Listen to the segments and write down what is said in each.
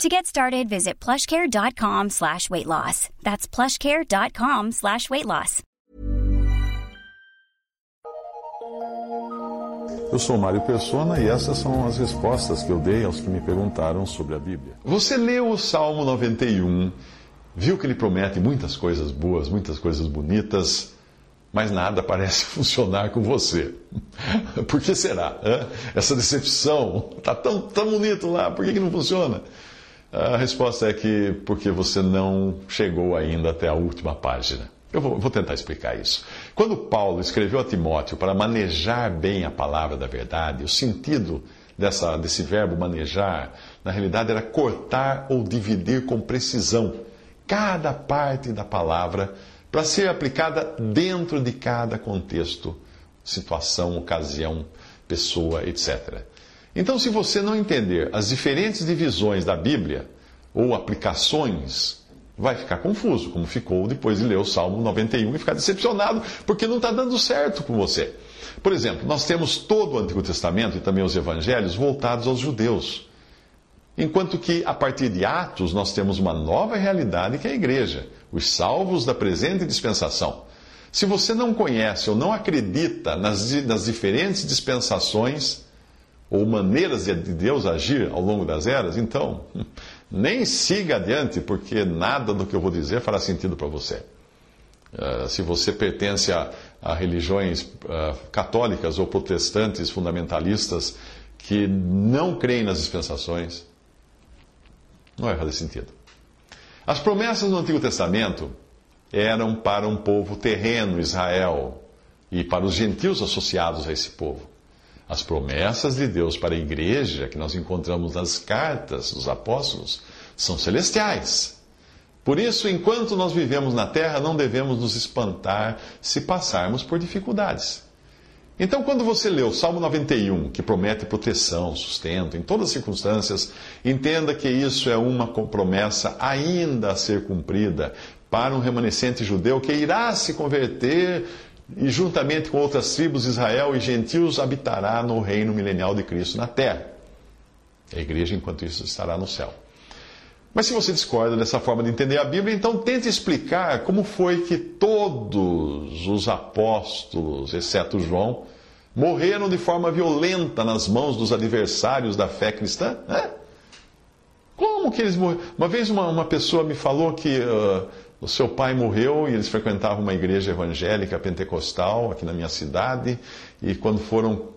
To get started, visit plushcare.com slash weight loss. That's plushcare.com slash weight loss. Eu sou Mário Persona e essas são as respostas que eu dei aos que me perguntaram sobre a Bíblia. Você leu o Salmo 91, viu que ele promete muitas coisas boas, muitas coisas bonitas, mas nada parece funcionar com você. Por que será? Essa decepção está tão, tão bonito lá, por que, que não funciona? A resposta é que porque você não chegou ainda até a última página. Eu vou, vou, tentar explicar isso. Quando Paulo escreveu a Timóteo para manejar bem a palavra da verdade, o sentido dessa, desse verbo manejar, na realidade, era cortar ou dividir com precisão cada parte da palavra para ser aplicada dentro de cada contexto, situação, ocasião, pessoa, etc. Então, se você não entender as diferentes divisões da Bíblia ou aplicações, vai ficar confuso, como ficou depois de ler o Salmo 91 e ficar decepcionado porque não está dando certo com você. Por exemplo, nós temos todo o Antigo Testamento e também os Evangelhos voltados aos judeus. Enquanto que, a partir de Atos, nós temos uma nova realidade que é a igreja, os salvos da presente dispensação. Se você não conhece ou não acredita nas, nas diferentes dispensações ou maneiras de Deus agir ao longo das eras, então nem siga adiante, porque nada do que eu vou dizer fará sentido para você. Uh, se você pertence a, a religiões uh, católicas ou protestantes fundamentalistas que não creem nas dispensações, não vai fazer sentido. As promessas no Antigo Testamento eram para um povo terreno, Israel, e para os gentios associados a esse povo. As promessas de Deus para a igreja, que nós encontramos nas cartas dos apóstolos, são celestiais. Por isso, enquanto nós vivemos na terra, não devemos nos espantar se passarmos por dificuldades. Então, quando você lê o Salmo 91, que promete proteção, sustento em todas as circunstâncias, entenda que isso é uma promessa ainda a ser cumprida para um remanescente judeu que irá se converter e, juntamente com outras tribos, Israel e gentios, habitará no reino milenial de Cristo na terra. A igreja, enquanto isso, estará no céu. Mas se você discorda dessa forma de entender a Bíblia, então tente explicar como foi que todos os apóstolos, exceto João, morreram de forma violenta nas mãos dos adversários da fé cristã. Né? Como que eles morreram? Uma vez uma, uma pessoa me falou que uh, o seu pai morreu e eles frequentavam uma igreja evangélica pentecostal aqui na minha cidade, e quando foram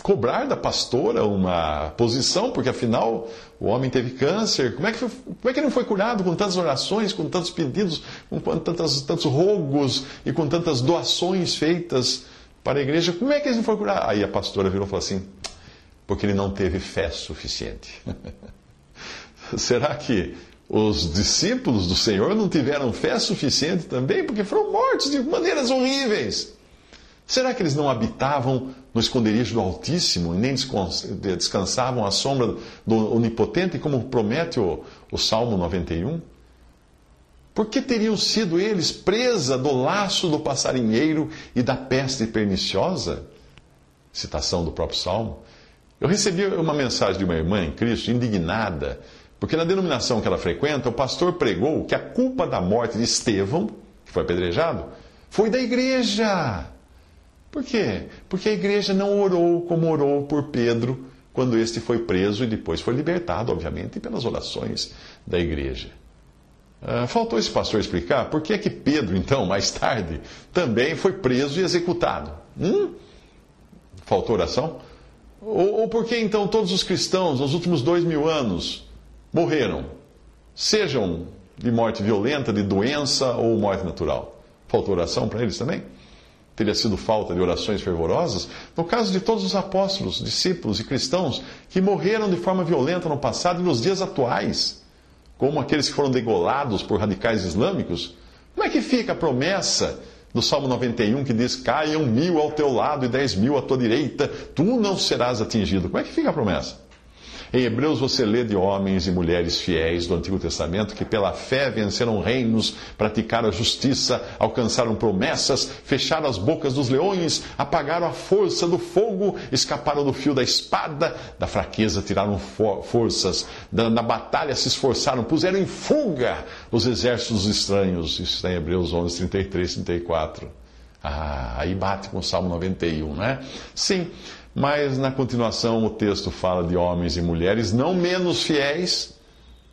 cobrar da pastora uma posição, porque afinal o homem teve câncer. Como é que, foi, como é que ele não foi curado com tantas orações, com tantos pedidos, com tantos, tantos rogos e com tantas doações feitas para a igreja? Como é que ele não foi curado? Aí a pastora virou e falou assim: porque ele não teve fé suficiente. Será que os discípulos do Senhor não tiveram fé suficiente também? Porque foram mortos de maneiras horríveis. Será que eles não habitavam no esconderijo do Altíssimo e nem descansavam à sombra do Onipotente, como promete o, o Salmo 91? Por que teriam sido eles presa do laço do passarinheiro e da peste perniciosa? Citação do próprio Salmo. Eu recebi uma mensagem de uma irmã em Cristo indignada, porque na denominação que ela frequenta, o pastor pregou que a culpa da morte de Estevão, que foi apedrejado, foi da igreja. Por quê? Porque a igreja não orou como orou por Pedro quando este foi preso e depois foi libertado, obviamente, pelas orações da igreja. Uh, faltou esse pastor explicar por que é que Pedro, então, mais tarde, também foi preso e executado. Hum? Faltou oração? Ou, ou por que então todos os cristãos, nos últimos dois mil anos, morreram? Sejam de morte violenta, de doença ou morte natural. Faltou oração para eles também? teria sido falta de orações fervorosas, no caso de todos os apóstolos, discípulos e cristãos que morreram de forma violenta no passado e nos dias atuais, como aqueles que foram degolados por radicais islâmicos, como é que fica a promessa No Salmo 91, que diz: Caiam mil ao teu lado e dez mil à tua direita, tu não serás atingido. Como é que fica a promessa? Em Hebreus você lê de homens e mulheres fiéis do Antigo Testamento que pela fé venceram reinos, praticaram a justiça, alcançaram promessas, fecharam as bocas dos leões, apagaram a força do fogo, escaparam do fio da espada, da fraqueza tiraram forças, na batalha se esforçaram, puseram em fuga os exércitos estranhos. Isso está em Hebreus 11, 33, 34. Ah, aí bate com o Salmo 91, né? Sim. Mas na continuação o texto fala de homens e mulheres não menos fiéis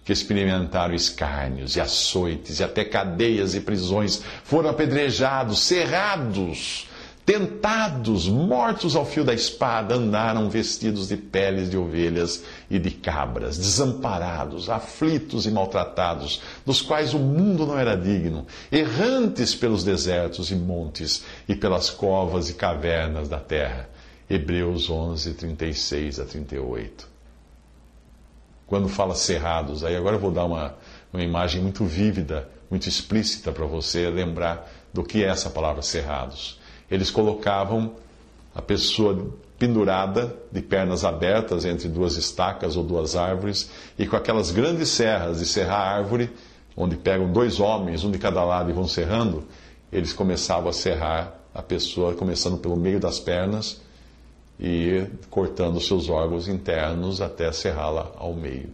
que experimentaram escárnios e açoites e até cadeias e prisões, foram apedrejados, cerrados, tentados, mortos ao fio da espada, andaram vestidos de peles de ovelhas e de cabras, desamparados, aflitos e maltratados, dos quais o mundo não era digno, errantes pelos desertos e montes e pelas covas e cavernas da terra Hebreus 11, 36 a 38. Quando fala cerrados, aí agora eu vou dar uma, uma imagem muito vívida, muito explícita para você lembrar do que é essa palavra cerrados. Eles colocavam a pessoa pendurada, de pernas abertas entre duas estacas ou duas árvores, e com aquelas grandes serras de serrar árvore, onde pegam dois homens, um de cada lado, e vão serrando, eles começavam a serrar a pessoa, começando pelo meio das pernas e cortando seus órgãos internos até serrá-la ao meio.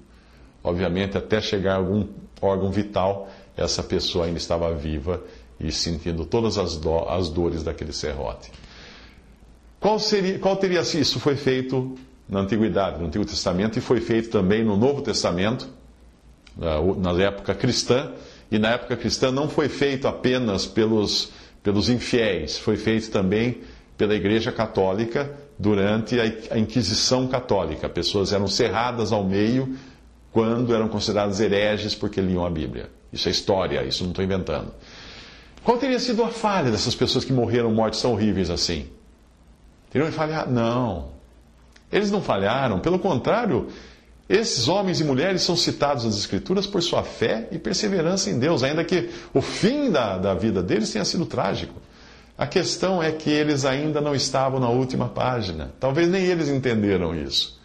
Obviamente, até chegar a algum órgão vital, essa pessoa ainda estava viva e sentindo todas as, do, as dores daquele serrote. Qual, seria, qual teria sido? Isso foi feito na Antiguidade, no Antigo Testamento, e foi feito também no Novo Testamento, na, na época cristã, e na época cristã não foi feito apenas pelos, pelos infiéis, foi feito também pela Igreja Católica durante a Inquisição Católica. Pessoas eram cerradas ao meio quando eram consideradas hereges porque liam a Bíblia. Isso é história, isso não estou inventando. Qual teria sido a falha dessas pessoas que morreram mortes tão horríveis assim? Teriam falhado? Não. Eles não falharam, pelo contrário, esses homens e mulheres são citados nas Escrituras por sua fé e perseverança em Deus, ainda que o fim da, da vida deles tenha sido trágico. A questão é que eles ainda não estavam na última página. Talvez nem eles entenderam isso.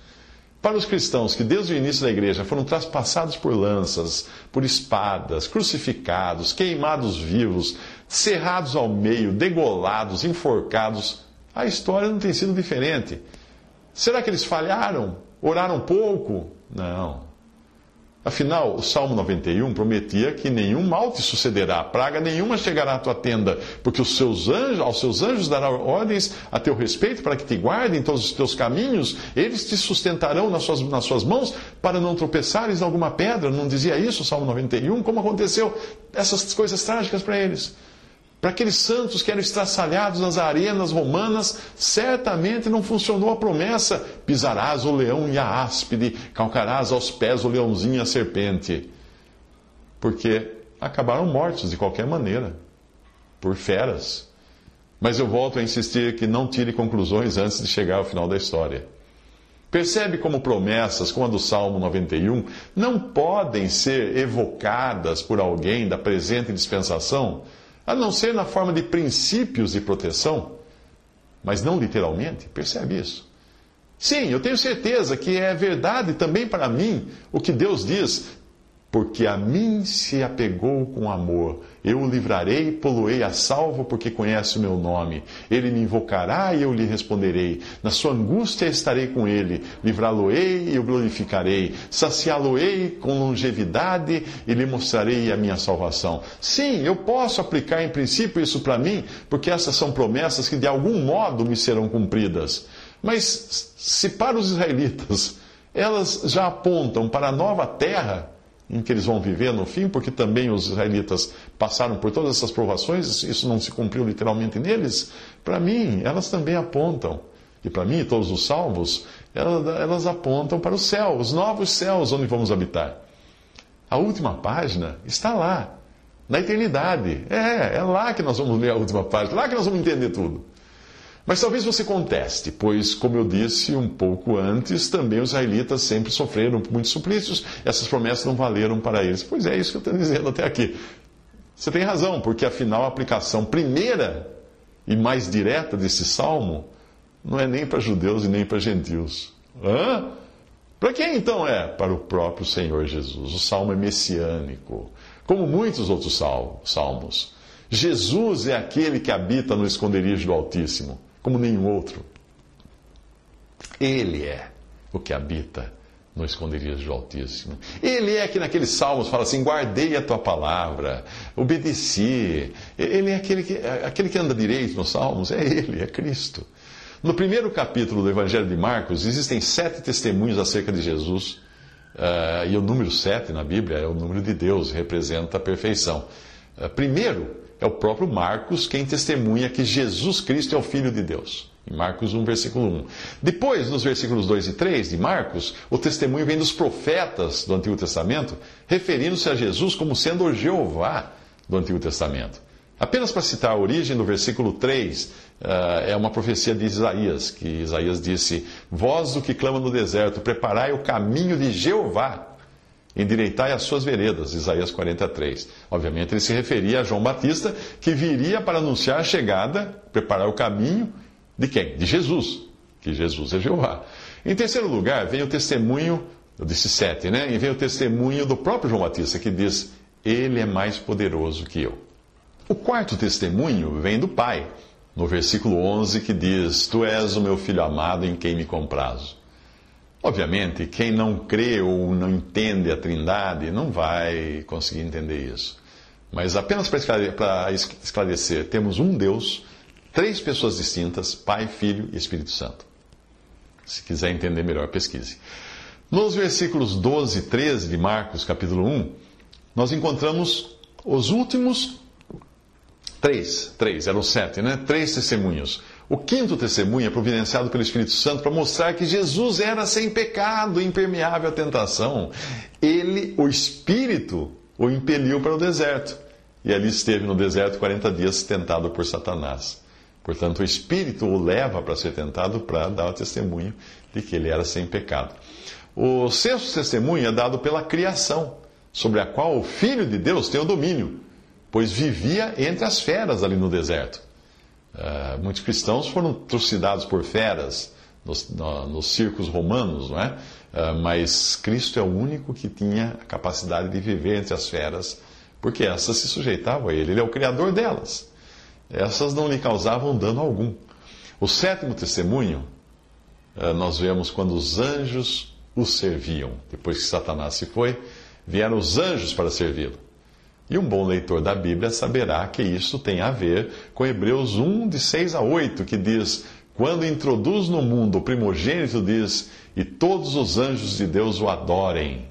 Para os cristãos que desde o início da igreja foram traspassados por lanças, por espadas, crucificados, queimados vivos, cerrados ao meio, degolados, enforcados, a história não tem sido diferente. Será que eles falharam? Oraram pouco? Não. Afinal, o Salmo 91 prometia que nenhum mal te sucederá, praga nenhuma chegará à tua tenda, porque os seus anjos, aos seus anjos dará ordens a teu respeito para que te guardem todos os teus caminhos, eles te sustentarão nas suas, nas suas mãos para não tropeçares em alguma pedra. Não dizia isso o Salmo 91? Como aconteceu essas coisas trágicas para eles? Para aqueles santos que eram estraçalhados nas arenas romanas, certamente não funcionou a promessa: pisarás o leão e a áspide, calcarás aos pés o leãozinho e a serpente. Porque acabaram mortos de qualquer maneira, por feras. Mas eu volto a insistir que não tire conclusões antes de chegar ao final da história. Percebe como promessas, como a do Salmo 91, não podem ser evocadas por alguém da presente dispensação a não ser na forma de princípios de proteção, mas não literalmente. Percebe isso? Sim, eu tenho certeza que é verdade também para mim o que Deus diz porque a mim se apegou com amor. Eu o livrarei, poluei a salvo, porque conhece o meu nome. Ele me invocará e eu lhe responderei. Na sua angústia estarei com ele. Livrá-lo-ei e o glorificarei. Saciá-lo-ei com longevidade e lhe mostrarei a minha salvação. Sim, eu posso aplicar em princípio isso para mim, porque essas são promessas que de algum modo me serão cumpridas. Mas se para os israelitas elas já apontam para a nova terra, em que eles vão viver no fim, porque também os israelitas passaram por todas essas provações, isso não se cumpriu literalmente neles, para mim, elas também apontam, e para mim, todos os salvos, elas, elas apontam para o céu, os novos céus onde vamos habitar. A última página está lá, na eternidade. É, é lá que nós vamos ler a última página, lá que nós vamos entender tudo. Mas talvez você conteste, pois, como eu disse um pouco antes, também os israelitas sempre sofreram muitos suplícios, essas promessas não valeram para eles. Pois é, isso que eu estou dizendo até aqui. Você tem razão, porque afinal a aplicação primeira e mais direta desse salmo não é nem para judeus e nem para gentios. Hã? Para quem então é? Para o próprio Senhor Jesus. O salmo é messiânico, como muitos outros salmos. Jesus é aquele que habita no esconderijo do Altíssimo, como nenhum outro. Ele é o que habita no esconderijo do Altíssimo. Ele é que naqueles salmos fala assim: guardei a tua palavra, obedeci. Ele é aquele que, aquele que anda direito nos salmos, é ele, é Cristo. No primeiro capítulo do Evangelho de Marcos, existem sete testemunhos acerca de Jesus. Uh, e o número sete na Bíblia é o número de Deus, representa a perfeição. Uh, primeiro, é o próprio Marcos quem testemunha que Jesus Cristo é o Filho de Deus. Em Marcos 1, versículo 1. Depois, nos versículos 2 e 3 de Marcos, o testemunho vem dos profetas do Antigo Testamento, referindo-se a Jesus como sendo o Jeová do Antigo Testamento. Apenas para citar a origem do versículo 3, Uh, é uma profecia de Isaías, que Isaías disse: Vós do que clama no deserto, preparai o caminho de Jeová, endireitai as suas veredas. Isaías 43. Obviamente ele se referia a João Batista, que viria para anunciar a chegada, preparar o caminho de quem? De Jesus, que Jesus é Jeová. Em terceiro lugar, vem o testemunho, eu disse sete, né? E vem o testemunho do próprio João Batista, que diz: Ele é mais poderoso que eu. O quarto testemunho vem do Pai no versículo 11, que diz: Tu és o meu filho amado em quem me comprazo. Obviamente, quem não crê ou não entende a Trindade não vai conseguir entender isso. Mas apenas para esclarecer, temos um Deus, três pessoas distintas: Pai, Filho e Espírito Santo. Se quiser entender melhor, pesquise. Nos versículos 12 e 13 de Marcos, capítulo 1, nós encontramos os últimos Três, três, eram sete, né? Três testemunhos. O quinto testemunho é providenciado pelo Espírito Santo para mostrar que Jesus era sem pecado, impermeável à tentação. Ele, o Espírito, o impeliu para o deserto. E ali esteve no deserto 40 dias tentado por Satanás. Portanto, o Espírito o leva para ser tentado para dar o testemunho de que ele era sem pecado. O sexto testemunho é dado pela criação, sobre a qual o Filho de Deus tem o domínio pois vivia entre as feras ali no deserto. Uh, muitos cristãos foram trucidados por feras nos, no, nos circos romanos, não é? Uh, mas Cristo é o único que tinha a capacidade de viver entre as feras, porque essas se sujeitavam a Ele. Ele é o criador delas. Essas não lhe causavam dano algum. O sétimo testemunho, uh, nós vemos quando os anjos o serviam. Depois que Satanás se foi, vieram os anjos para servi-lo. E um bom leitor da Bíblia saberá que isso tem a ver com Hebreus 1, de 6 a 8, que diz: Quando introduz no mundo o primogênito, diz: E todos os anjos de Deus o adorem.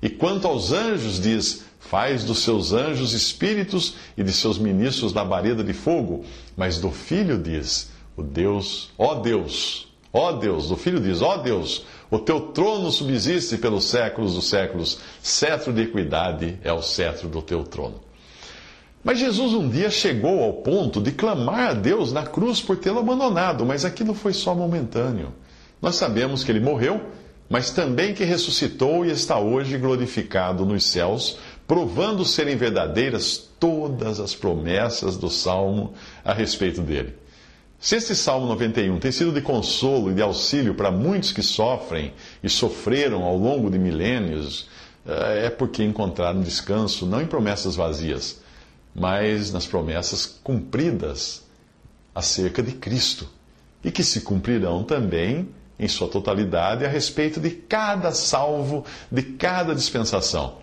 E quanto aos anjos, diz: Faz dos seus anjos espíritos e de seus ministros labareda de fogo. Mas do filho diz: O Deus, ó Deus, ó Deus, do filho diz: Ó Deus, o teu trono subsiste pelos séculos dos séculos. Cetro de equidade é o cetro do teu trono. Mas Jesus um dia chegou ao ponto de clamar a Deus na cruz por tê-lo abandonado, mas aquilo foi só momentâneo. Nós sabemos que ele morreu, mas também que ressuscitou e está hoje glorificado nos céus, provando serem verdadeiras todas as promessas do Salmo a respeito dele. Se este Salmo 91 tem sido de consolo e de auxílio para muitos que sofrem e sofreram ao longo de milênios, eh, é porque encontraram descanso não em promessas vazias, mas nas promessas cumpridas acerca de Cristo e que se cumprirão também em sua totalidade a respeito de cada salvo, de cada dispensação.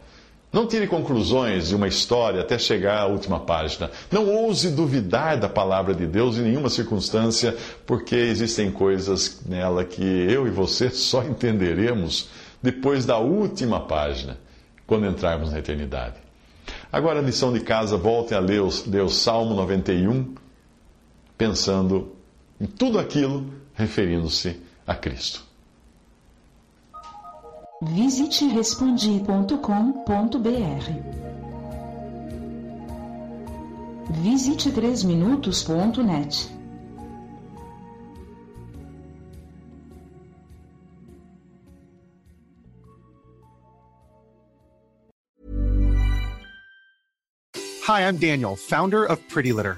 Não tire conclusões de uma história até chegar à última página. Não ouse duvidar da palavra de Deus em nenhuma circunstância, porque existem coisas nela que eu e você só entenderemos depois da última página, quando entrarmos na eternidade. Agora, a lição de casa, volte a ler ler o Salmo 91, pensando em tudo aquilo referindo-se a Cristo. Visite respondi.com.br. Visite 3minutos.net. Hi, I'm Daniel, founder of Pretty Litter.